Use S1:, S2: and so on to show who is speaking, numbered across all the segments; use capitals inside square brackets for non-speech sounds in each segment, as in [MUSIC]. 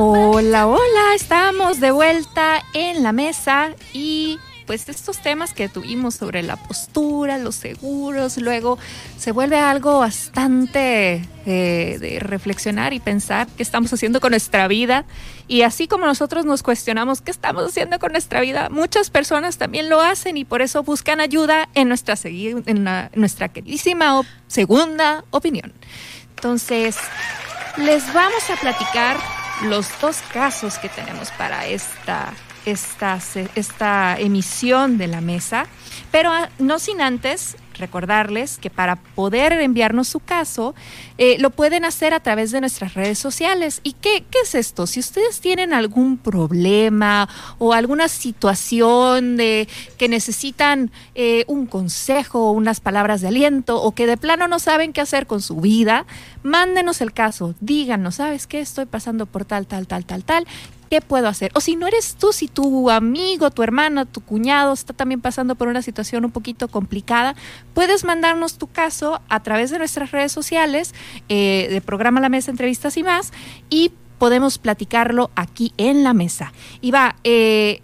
S1: Hola, hola, estamos de vuelta en la mesa y pues estos temas que tuvimos sobre la postura, los seguros, luego se vuelve algo bastante eh, de reflexionar y pensar qué estamos haciendo con nuestra vida. Y así como nosotros nos cuestionamos qué estamos haciendo con nuestra vida, muchas personas también lo hacen y por eso buscan ayuda en nuestra, en nuestra queridísima segunda opinión. Entonces, les vamos a platicar los dos casos que tenemos para esta esta, esta emisión de la mesa, pero ah, no sin antes recordarles que para poder enviarnos su caso, eh, lo pueden hacer a través de nuestras redes sociales. ¿Y qué, qué, es esto? Si ustedes tienen algún problema o alguna situación de que necesitan eh, un consejo o unas palabras de aliento o que de plano no saben qué hacer con su vida, mándenos el caso, díganos, ¿sabes qué? Estoy pasando por tal, tal, tal, tal, tal. ¿Qué puedo hacer? O si no eres tú, si tu amigo, tu hermano, tu cuñado está también pasando por una situación un poquito complicada, puedes mandarnos tu caso a través de nuestras redes sociales, eh, de programa La Mesa Entrevistas y más, y podemos platicarlo aquí en la mesa. Y va, eh,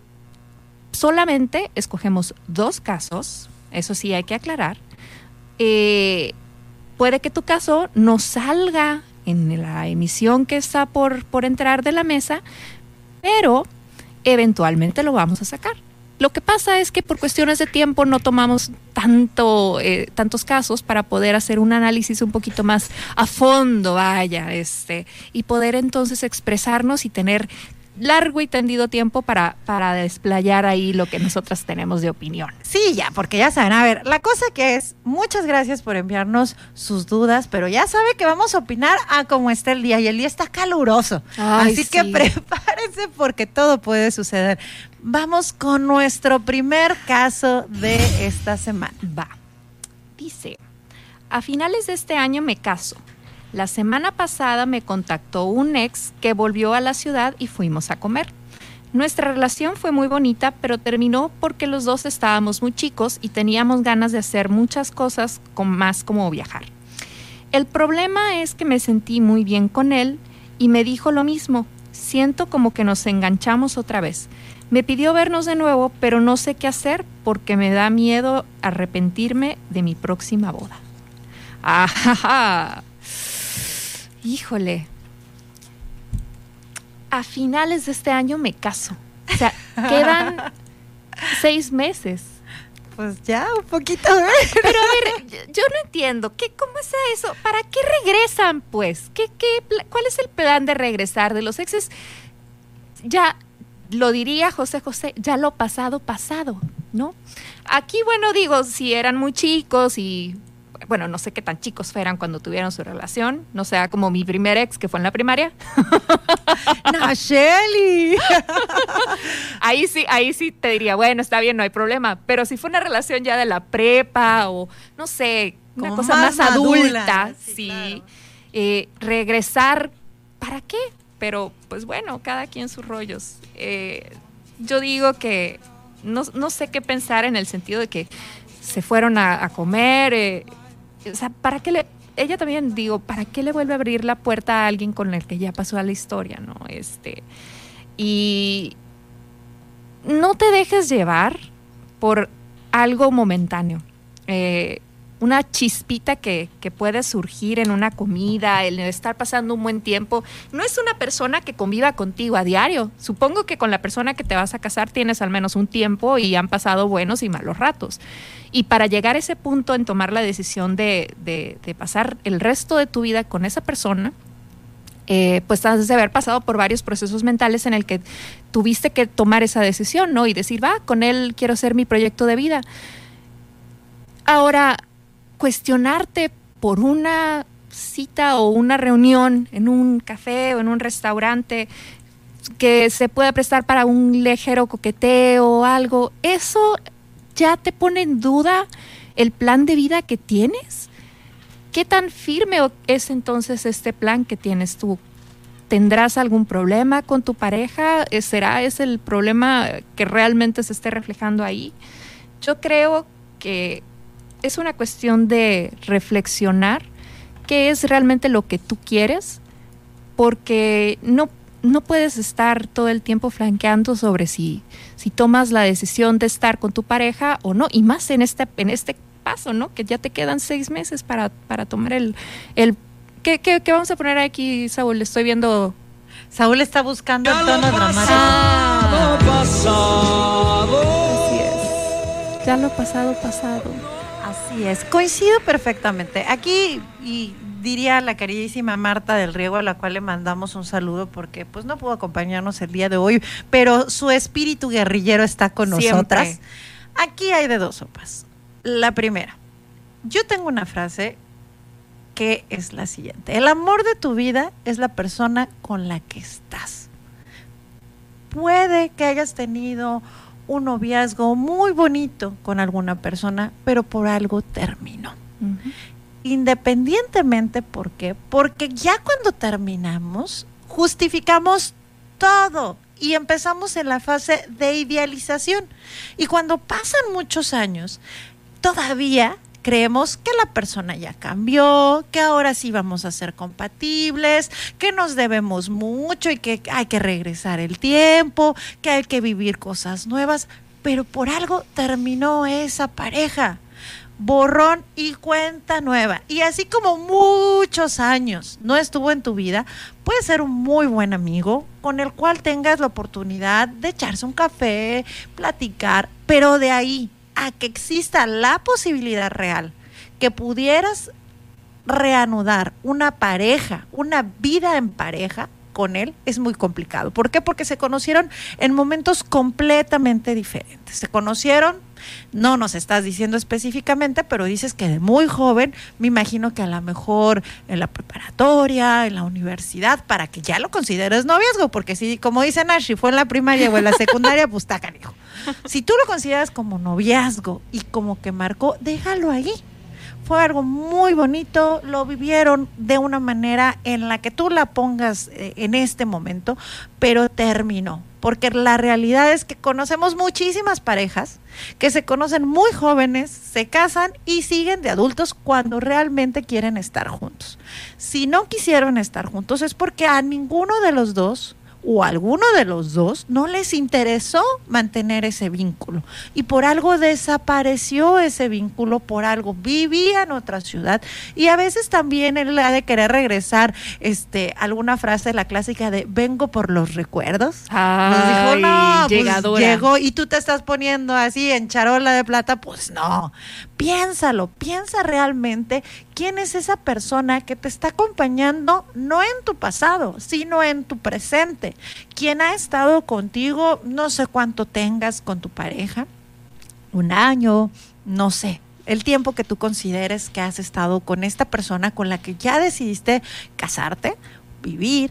S1: solamente escogemos dos casos, eso sí hay que aclarar. Eh, puede que tu caso no salga en la emisión que está por, por entrar de la mesa, pero eventualmente lo vamos a sacar. Lo que pasa es que por cuestiones de tiempo no tomamos tanto, eh, tantos casos para poder hacer un análisis un poquito más a fondo, vaya, este, y poder entonces expresarnos y tener largo y tendido tiempo para, para desplayar ahí lo que nosotras tenemos de opinión.
S2: Sí, ya, porque ya saben, a ver, la cosa que es, muchas gracias por enviarnos sus dudas, pero ya sabe que vamos a opinar a cómo está el día y el día está caluroso. Así que [LAUGHS] prepárense porque todo puede suceder. Vamos con nuestro primer caso de esta semana.
S1: Va. Dice, a finales de este año me caso la semana pasada me contactó un ex que volvió a la ciudad y fuimos a comer. Nuestra relación fue muy bonita, pero terminó porque los dos estábamos muy chicos y teníamos ganas de hacer muchas cosas con más como viajar. El problema es que me sentí muy bien con él y me dijo lo mismo. Siento como que nos enganchamos otra vez. Me pidió vernos de nuevo, pero no sé qué hacer porque me da miedo arrepentirme de mi próxima boda. [LAUGHS] Ajá híjole, a finales de este año me caso. O sea, quedan [LAUGHS] seis meses.
S2: Pues ya, un poquito.
S1: Pero a ver, yo no entiendo, ¿qué, ¿cómo es eso? ¿Para qué regresan, pues? ¿Qué, qué, ¿Cuál es el plan de regresar de los exes? Ya lo diría José José, ya lo pasado, pasado, ¿no? Aquí, bueno, digo, si eran muy chicos y bueno, no sé qué tan chicos fueran cuando tuvieron su relación, no sea como mi primer ex que fue en la primaria. [LAUGHS]
S2: no, Shelly. [LAUGHS]
S1: ahí sí, ahí sí te diría, bueno, está bien, no hay problema, pero si fue una relación ya de la prepa o no sé, una cosa más, adulta, sí, eh, regresar, ¿para qué? Pero pues bueno, cada quien sus rollos. Eh, yo digo que no, no, sé qué pensar en el sentido de que se fueron a, comer, eh, o sea, ¿para qué le, ella también digo, ¿para qué le vuelve a abrir la puerta a alguien con el que ya pasó a la historia, no? Este, y no te dejes llevar por algo momentáneo. Eh, una chispita que, que, puede surgir en una comida, el estar pasando un buen tiempo. No es una persona que conviva contigo a diario. Supongo que con la persona que te vas a casar tienes al menos un tiempo y han pasado buenos y malos ratos. Y para llegar a ese punto en tomar la decisión de, pasar el resto de tu vida con esa persona, eh, pues has de haber pasado por varios procesos mentales en el que tuviste que tomar esa decisión, ¿no? Y decir, va, con él quiero hacer mi proyecto de vida. Ahora, cuestionarte por una cita o una reunión en un café o en un restaurante que se pueda prestar para un ligero coqueteo o algo, eso ya te pone en duda el plan de vida que tienes? ¿Qué tan firme es entonces este plan que tienes tú? ¿Tendrás algún problema con tu pareja? ¿Será ese el problema que realmente se esté reflejando ahí? Yo creo que es una cuestión de reflexionar qué es realmente lo que tú quieres, porque no no puedes estar todo el tiempo flanqueando sobre si, si tomas la decisión de estar con tu pareja o no, y más en este, en este paso, ¿no? Que ya te quedan seis meses para, para tomar el... el ¿qué, qué, qué vamos a poner aquí, Saúl? Estoy viendo...
S2: Saúl está buscando el tono dramático.
S1: Ah. Así es. Ya lo pasado, pasado.
S2: Así es, coincido perfectamente. Aquí, y diría la queridísima Marta del Riego, a la cual le mandamos un saludo porque pues no pudo acompañarnos el día de hoy, pero su espíritu guerrillero está con nosotras. Aquí hay de dos sopas. La primera, yo tengo una frase que es la siguiente. El amor de tu vida es la persona con la que estás. Puede que hayas tenido un noviazgo muy bonito con alguna persona, pero por algo terminó. Independientemente, ¿por qué? Porque ya cuando terminamos, justificamos todo y empezamos en la fase de idealización. Y cuando pasan muchos años, todavía creemos que la persona ya cambió, que ahora sí vamos a ser compatibles, que nos debemos mucho y que hay que regresar el tiempo, que hay que vivir cosas nuevas, pero por algo terminó esa pareja. Borrón y cuenta nueva. Y así como muchos años no estuvo en tu vida, puede ser un muy buen amigo con el cual tengas la oportunidad de echarse un café, platicar, pero de ahí a que exista la posibilidad real que pudieras reanudar una pareja, una vida en pareja con él, es muy complicado. ¿Por qué? Porque se conocieron en momentos completamente diferentes. Se conocieron, no nos estás diciendo específicamente, pero dices que de muy joven, me imagino que a lo mejor en la preparatoria, en la universidad, para que ya lo consideres noviazgo, porque si, como dice Nash, si fue en la primaria o en la secundaria, pues está canijo. Si tú lo consideras como noviazgo y como que marcó, déjalo ahí. Fue algo muy bonito, lo vivieron de una manera en la que tú la pongas eh, en este momento, pero terminó. Porque la realidad es que conocemos muchísimas parejas que se conocen muy jóvenes, se casan y siguen de adultos cuando realmente quieren estar juntos. Si no quisieron estar juntos es porque a ninguno de los dos o alguno de los dos no les interesó mantener ese vínculo y por algo desapareció ese vínculo, por algo vivía en otra ciudad y a veces también él ha de querer regresar este alguna frase de la clásica de vengo por los recuerdos.
S1: Nos dijo, no, pues
S2: llegó y tú te estás poniendo así en charola de plata, pues no. Piénsalo, piensa realmente quién es esa persona que te está acompañando no en tu pasado, sino en tu presente. Quién ha estado contigo, no sé cuánto tengas con tu pareja, un año, no sé, el tiempo que tú consideres que has estado con esta persona con la que ya decidiste casarte, vivir,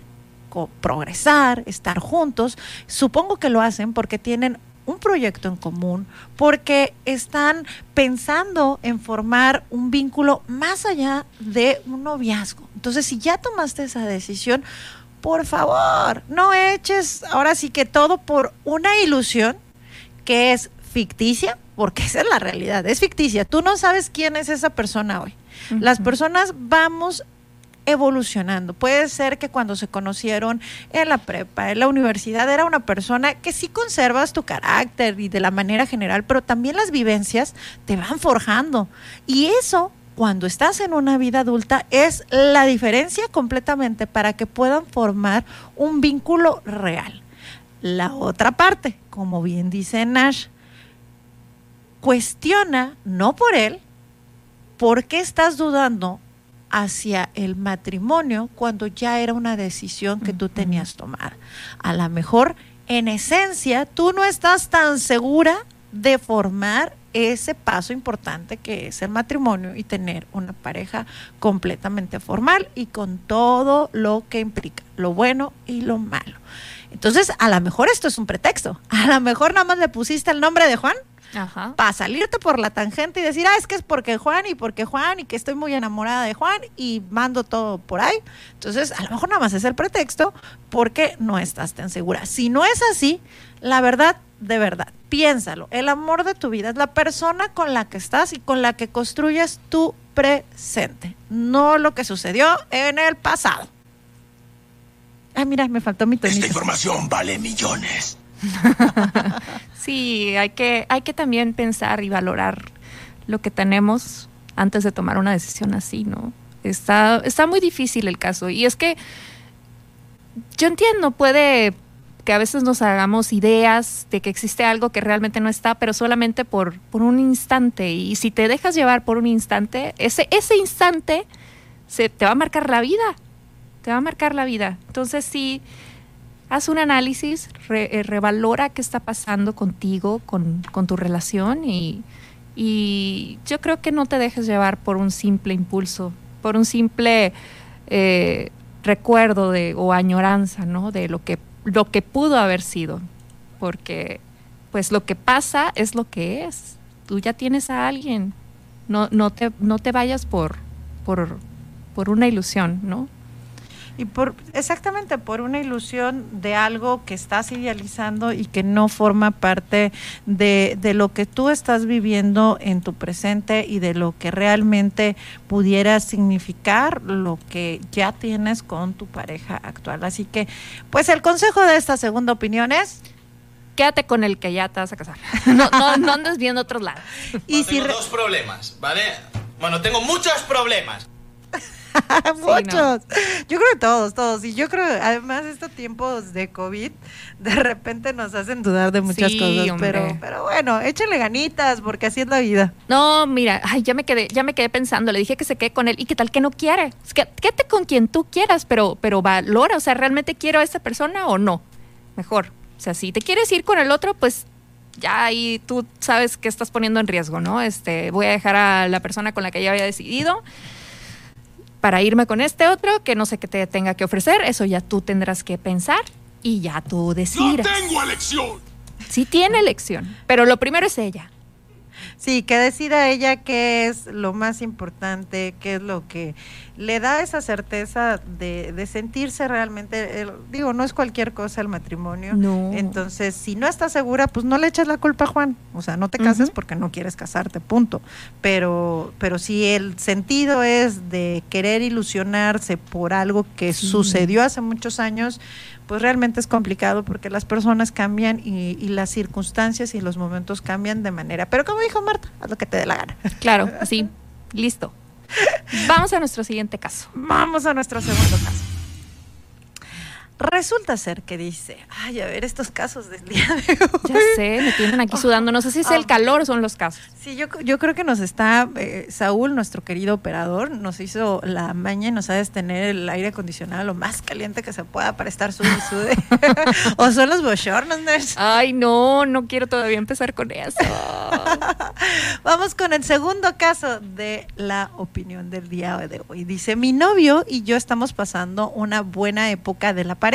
S2: progresar, estar juntos. Supongo que lo hacen porque tienen un proyecto en común, porque están pensando en formar un vínculo más allá de un noviazgo. Entonces, si ya tomaste esa decisión, por favor, no eches ahora sí que todo por una ilusión que es ficticia, porque esa es la realidad, es ficticia. Tú no sabes quién es esa persona hoy. Las personas vamos evolucionando. Puede ser que cuando se conocieron en la prepa, en la universidad, era una persona que sí conservas tu carácter y de la manera general, pero también las vivencias te van forjando. Y eso cuando estás en una vida adulta es la diferencia completamente para que puedan formar un vínculo real. La otra parte, como bien dice Nash, cuestiona, no por él, ¿por qué estás dudando hacia el matrimonio cuando ya era una decisión que tú tenías tomada. A lo mejor, en esencia, tú no estás tan segura de formar ese paso importante que es el matrimonio y tener una pareja completamente formal y con todo lo que implica, lo bueno y lo malo. Entonces, a lo mejor esto es un pretexto. A lo mejor nada más le pusiste el nombre de Juan para salirte por la tangente y decir, ah, es que es porque Juan y porque Juan y que estoy muy enamorada de Juan y mando todo por ahí. Entonces, a lo mejor nada más es el pretexto porque no estás tan segura. Si no es así, la verdad, de verdad, piénsalo. El amor de tu vida es la persona con la que estás y con la que construyes tu presente, no lo que sucedió en el pasado. Ah, mira, me faltó mi tonito.
S3: Esta información vale millones. [LAUGHS]
S1: sí, hay que, hay que también pensar y valorar lo que tenemos antes de tomar una decisión así, ¿no? Está, está muy difícil el caso. Y es que yo entiendo, puede que a veces nos hagamos ideas de que existe algo que realmente no está, pero solamente por, por un instante. Y si te dejas llevar por un instante, ese, ese instante se, te va a marcar la vida. Te va a marcar la vida. Entonces sí, haz un análisis, eh, revalora qué está pasando contigo, con, tu relación y, yo creo que no te dejes llevar por un simple impulso, por un simple eh, recuerdo o añoranza, ¿no? De lo que pudo haber sido, porque pues lo que pasa es lo que es. Tú ya tienes a alguien, no, no, te, no te vayas por, por, por una ilusión, ¿no?
S2: Y por exactamente por una ilusión de algo que estás idealizando y que no forma parte de, de, lo que tú estás viviendo en tu presente y de lo que realmente pudiera significar lo que ya tienes con tu pareja actual. Así que, pues el consejo de esta segunda opinión es
S1: quédate con el que ya te vas a casar. [LAUGHS] No, no, no andes viendo otros lados.
S3: Y tengo dos problemas, ¿vale? Bueno, tengo muchos problemas. [LAUGHS]
S2: Muchos. Yo creo que todos, todos. Y yo creo, además, estos tiempos de COVID de repente nos hacen dudar de muchas cosas. Pero, pero bueno, échenle ganitas, porque así es la vida.
S1: No, mira, ay, ya me quedé, ya me quedé pensando. Le dije que se quede con él. ¿Y qué tal que no quiere? quédate con quien tú quieras, pero, pero valora. O sea, ¿realmente quiero a esa persona o no? Mejor. O sea, si te quieres ir con el otro, pues ya ahí tú sabes que estás poniendo en riesgo, ¿no? Este, voy a dejar a la persona con la que ya había decidido para irme con este otro que no sé qué te tenga que ofrecer, eso ya tú tendrás que pensar y ya tú decidirás.
S3: No tengo elección.
S1: Sí tiene elección, pero lo primero es ella.
S2: Sí, que decida ella qué es lo más importante, qué es lo que le da esa certeza de, de sentirse realmente, digo, no es cualquier cosa el matrimonio.
S1: No.
S2: Entonces, si no estás segura, pues no le eches la culpa a Juan. O sea, no te cases porque no quieres casarte, punto. Pero, pero si el sentido es de querer ilusionarse por algo que sucedió hace muchos años, pues realmente es complicado porque las personas cambian y, las circunstancias y los momentos cambian de manera. Pero como dijo Marta, haz lo que te dé la gana.
S1: Claro, sí, listo. [LAUGHS] Vamos a nuestro siguiente caso.
S2: Vamos a nuestro segundo caso. Resulta ser que dice, ay, a ver, estos casos del día de hoy.
S1: Ya sé, me tienen aquí sudando. No sé si es el ah. calor son los casos.
S2: Sí, yo, yo creo que nos está, eh, Saúl, nuestro querido operador, nos hizo la maña y nos ha de tener el aire acondicionado lo más caliente que se pueda para estar y sude. [LAUGHS] o son los bochornos,
S1: Ay, no, no quiero todavía empezar con eso. [LAUGHS]
S2: Vamos con el segundo caso de la opinión del día de hoy. Dice, mi novio y yo estamos pasando una buena época de la pareja,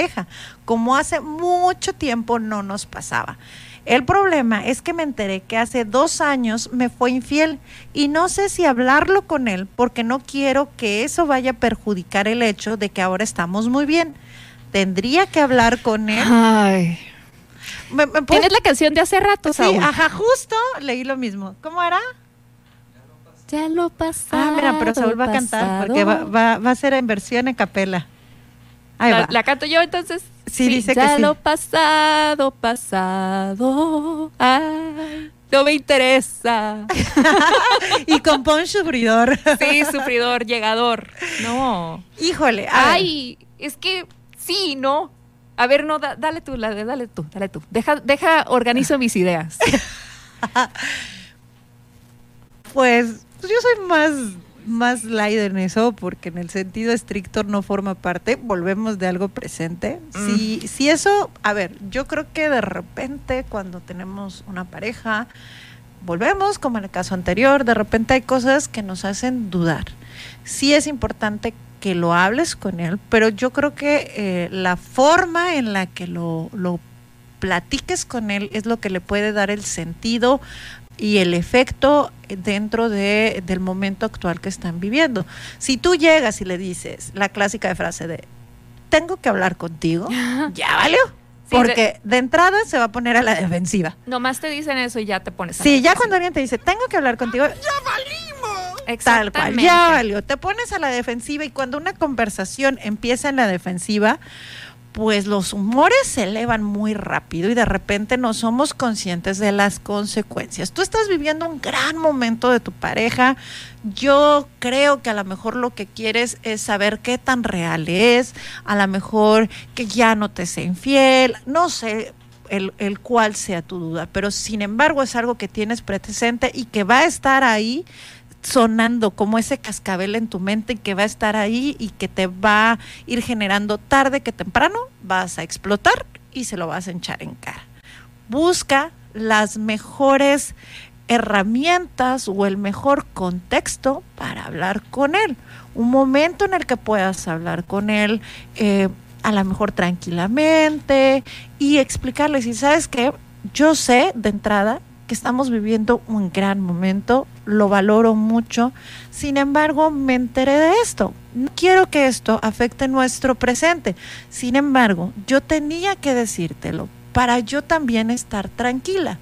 S2: como hace mucho tiempo no nos pasaba. El problema es que me enteré que hace dos años me fue infiel y no sé si hablarlo con él porque no quiero que eso vaya a perjudicar el hecho de que ahora estamos muy bien. Tendría que hablar con él.
S1: Ay. ¿Tienes la canción de hace rato,
S2: Sí, ajá, justo leí lo mismo. ¿Cómo era?
S1: Ya lo pasado.
S2: Ah, mira, pero Saúl va a cantar porque va, va, va a ser en versión en capela
S1: la, canto yo entonces.
S2: Sí, dice
S1: ya
S2: que
S1: lo pasado, pasado. Ay, no me interesa. [LAUGHS]
S2: y compón sufridor.
S1: sí, sufridor, llegador. No.
S2: Híjole.
S1: Ay, es que sí, no. A ver, no, dale tú, dale tú, dale tú. Deja, deja, organizo mis ideas.
S2: pues, [LAUGHS] pues yo soy más más light en eso porque en el sentido estricto no forma parte, volvemos de algo presente. Mm. Si, si eso, a ver, yo creo que de repente cuando tenemos una pareja, volvemos como en el caso anterior, de repente hay cosas que nos hacen dudar. Sí es importante que lo hables con él, pero yo creo que eh, la forma en la que lo, lo platiques con él es lo que le puede dar el sentido y el efecto dentro de, del momento actual que están viviendo. Si tú llegas y le dices la clásica frase de, tengo que hablar contigo, [LAUGHS] ya valió. porque de, entrada se va a poner a la defensiva.
S1: Nomás te dicen eso y ya te pones
S2: a Sí, ya cuando alguien te dice, tengo que hablar contigo,
S3: ya valimos.
S2: Tal cual, ya valió. Te pones a la defensiva y cuando una conversación empieza en la defensiva, pues los humores se elevan muy rápido y de repente no somos conscientes de las consecuencias. Tú estás viviendo un gran momento de tu pareja. Yo creo que a lo mejor lo que quieres es saber qué tan real es, a lo mejor que ya no te sea infiel, no sé, el, el, cual sea tu duda, pero sin embargo es algo que tienes presente y que va a estar ahí sonando como ese cascabel en tu mente que va a estar ahí y que te va a ir generando tarde que temprano, vas a explotar y se lo vas a echar en cara. Busca las mejores herramientas o el mejor contexto para hablar con él. Un momento en el que puedas hablar con él, eh, a lo mejor tranquilamente, y explicarle si sabes que yo sé de entrada que estamos viviendo un gran momento, lo valoro mucho, sin embargo me enteré de esto, no quiero que esto afecte nuestro presente, sin embargo yo tenía que decírtelo para yo también estar tranquila.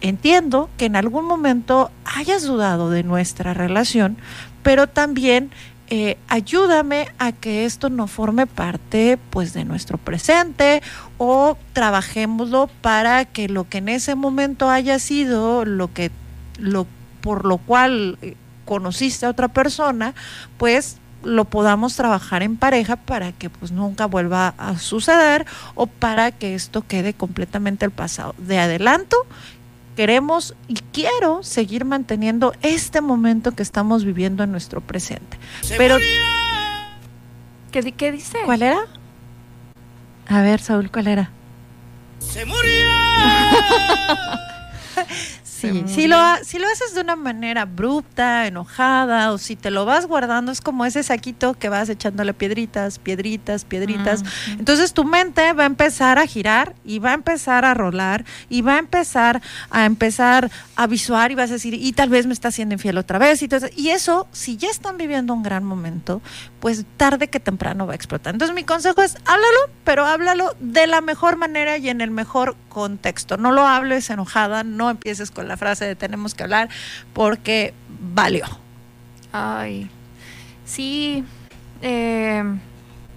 S2: Entiendo que en algún momento hayas dudado de nuestra relación, pero también eh, ayúdame a que esto no forme parte pues de nuestro presente o trabajémoslo para que lo que en ese momento haya sido lo que lo por lo cual eh, conociste a otra persona pues lo podamos trabajar en pareja para que pues nunca vuelva a suceder o para que esto quede completamente el pasado. De adelanto queremos y quiero seguir manteniendo este momento que estamos viviendo en nuestro presente. Pero
S1: ¿Qué, ¿Qué, dice?
S2: ¿Cuál era? A ver, Saúl, ¿cuál era?
S3: Se murió. [LAUGHS]
S2: Sí, si lo, si lo haces de una manera abrupta, enojada, o si te lo vas guardando, es como ese saquito que vas echándole piedritas, piedritas, piedritas. Entonces tu mente va a empezar a girar y va a empezar a rolar y va a empezar a empezar a visuar y vas a decir, y tal vez me está haciendo infiel otra vez. Y, y eso, si ya están viviendo un gran momento, pues tarde que temprano va a explotar. Entonces mi consejo es, háblalo, pero háblalo de la mejor manera y en el mejor contexto. No lo hables enojada, no empieces con la frase de tenemos que hablar porque valió.
S1: Ay, sí. Eh,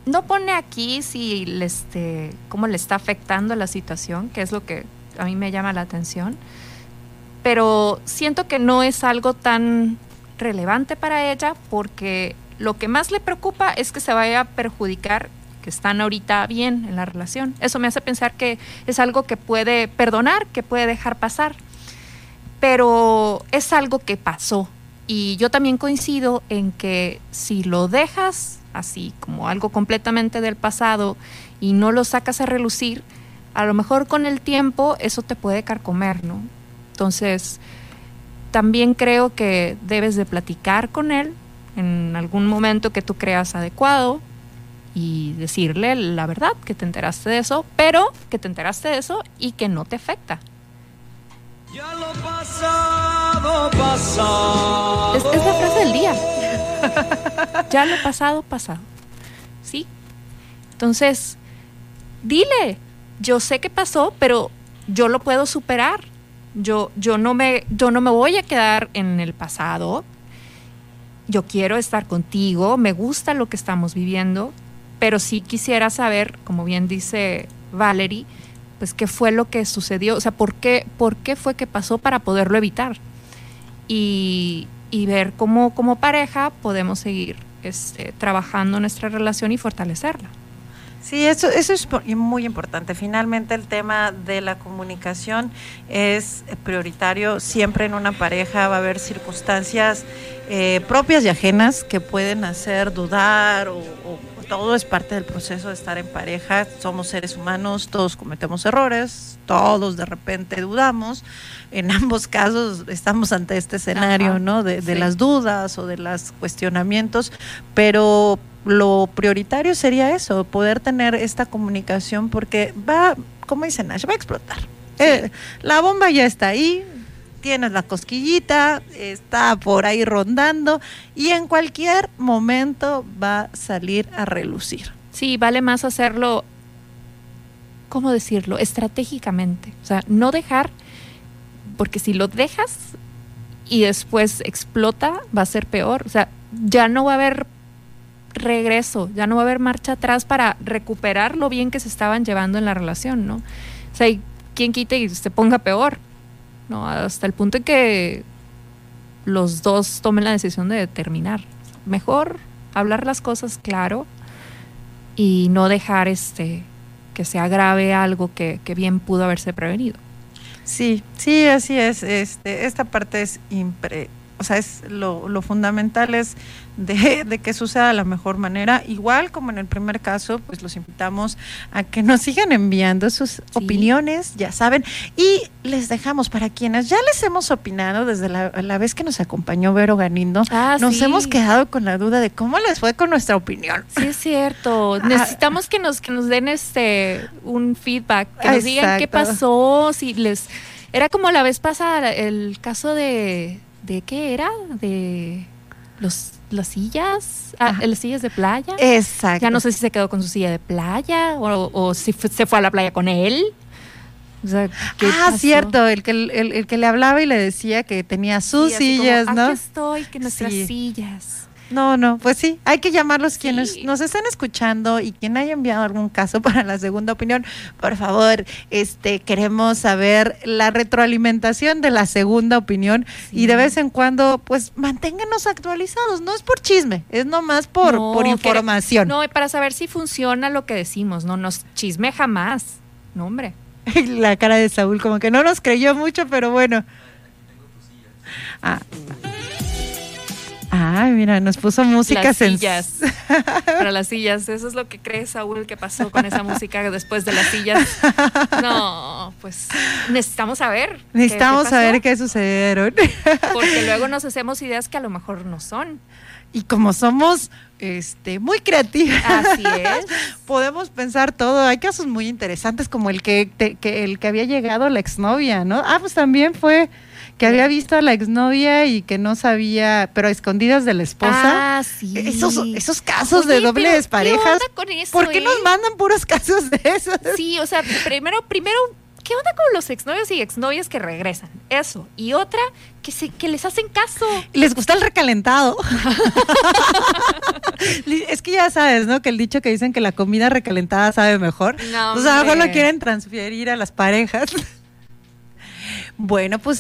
S1: no pone aquí si le este, cómo le está afectando la situación, que es lo que a mí me llama la atención. Pero siento que no es algo tan relevante para ella porque lo que más le preocupa es que se vaya a perjudicar que están ahorita bien en la relación. Eso me hace pensar que es algo que puede perdonar, que puede dejar pasar pero es algo que pasó. Y yo también coincido en que si lo dejas así como algo completamente del pasado y no lo sacas a relucir, a lo mejor con el tiempo eso te puede carcomer, ¿no? Entonces, también creo que debes de platicar con él en algún momento que tú creas adecuado y decirle la verdad, que te enteraste de eso, pero que te enteraste de eso y que no te afecta,
S3: ya lo pasado, pasado.
S1: Es, la frase del día. [LAUGHS] ya lo pasado, pasado. ¿Sí? Entonces, dile, yo sé que pasó, pero yo lo puedo superar. Yo, yo, no me, yo no me voy a quedar en el pasado. Yo quiero estar contigo, me gusta lo que estamos viviendo, pero sí quisiera saber, como bien dice Valerie, pues qué fue lo que sucedió, o sea, por qué, por qué fue que pasó para poderlo evitar. Y, ver cómo como pareja podemos seguir este, trabajando nuestra relación y fortalecerla.
S2: Sí, eso, eso es muy importante. Finalmente el tema de la comunicación es prioritario. Siempre en una pareja va a haber circunstancias eh, propias y ajenas que pueden hacer dudar o todo es parte del proceso de estar en pareja. Somos seres humanos, todos cometemos errores, todos de repente dudamos. En ambos casos estamos ante este escenario, ¿no? De, las dudas o de los cuestionamientos, pero lo prioritario sería eso, poder tener esta comunicación porque va, como dice Nash, va a explotar. Eh, la bomba ya está ahí, tienes la cosquillita, está por ahí rondando y en cualquier momento va a salir a relucir.
S1: Sí, vale más hacerlo, ¿cómo decirlo? Estratégicamente. O sea, no dejar, porque si lo dejas y después explota, va a ser peor. O sea, ya no va a haber regreso, ya no va a haber marcha atrás para recuperar lo bien que se estaban llevando en la relación, ¿no? O sea, quien quite y se ponga peor, ¿no? Hasta el punto en que los dos tomen la decisión de terminar. Mejor hablar las cosas claro y no dejar este que se agrave algo que, que bien pudo haberse prevenido.
S2: Sí, sí, así es. Este, esta parte es impre o sea, es lo, lo fundamental es de, [LAUGHS] de, que suceda de la mejor manera. Igual como en el primer caso, pues los invitamos a que nos sigan enviando sus opiniones, ya saben, y les dejamos para quienes ya les hemos opinado desde la, la vez que nos acompañó Vero Ganindo, ah, nos sí. hemos quedado con la duda de cómo les fue con nuestra opinión.
S1: Sí, es cierto. [LAUGHS] Ah. Necesitamos que nos, que nos den este un feedback, que nos Exacto. digan qué pasó, si les... Era como la vez pasada, el caso de ¿de qué era? De los las sillas, ah, las sillas de playa.
S2: Exacto.
S1: Ya no sé si se quedó con su silla de playa o, o si fue, se fue a la playa con él.
S2: O sea, ah, pasó? cierto, el que, el, el, que le hablaba y le decía que tenía sus sí, sillas,
S1: como,
S2: ¿no?
S1: Aquí estoy, que nuestras sí. sillas.
S2: No, no, pues sí, hay que llamarlos sí. quienes nos están escuchando y quien haya enviado algún caso [LAUGHS] para la segunda opinión, por favor, este queremos saber la retroalimentación de la segunda opinión sí. y de vez en cuando, pues manténganos actualizados, no es por chisme, es nomás por, no, por información.
S1: no, para saber si funciona lo que decimos, no nos chisme jamás, no hombre. [LAUGHS]
S2: La cara de Saúl como que no nos creyó mucho, pero bueno. Ah. Ay, mira, nos puso música
S1: las sillas. [LAUGHS] Para las sillas. Eso es lo que cree Saúl que pasó con esa música después de las sillas. No, pues necesitamos saber.
S2: Necesitamos qué, qué saber qué sucedieron. [LAUGHS]
S1: Porque luego nos hacemos ideas que a lo mejor no son.
S2: Y como somos este, muy creativas,
S1: Así es. [LAUGHS]
S2: podemos pensar todo. Hay casos muy interesantes como el que, te, que el que había llegado la exnovia, ¿no? Ah, pues también fue que había visto a la exnovia y que no sabía, pero a escondidas de la esposa.
S1: Ah, sí.
S2: Esos, esos casos Oye, de dobles parejas.
S1: ¿qué con eso,
S2: ¿Por qué
S1: eh?
S2: nos mandan puros casos de esos?
S1: Sí, o sea, primero, primero, ¿qué onda con los exnovios y exnovias que regresan? Eso. Y otra, que, se, que les hacen caso.
S2: Les gusta el recalentado. [LAUGHS] es que ya sabes, ¿no? Que el dicho que dicen que la comida recalentada sabe mejor.
S1: No,
S2: o sea, mejor lo quieren transferir a las parejas. [LAUGHS] Bueno, pues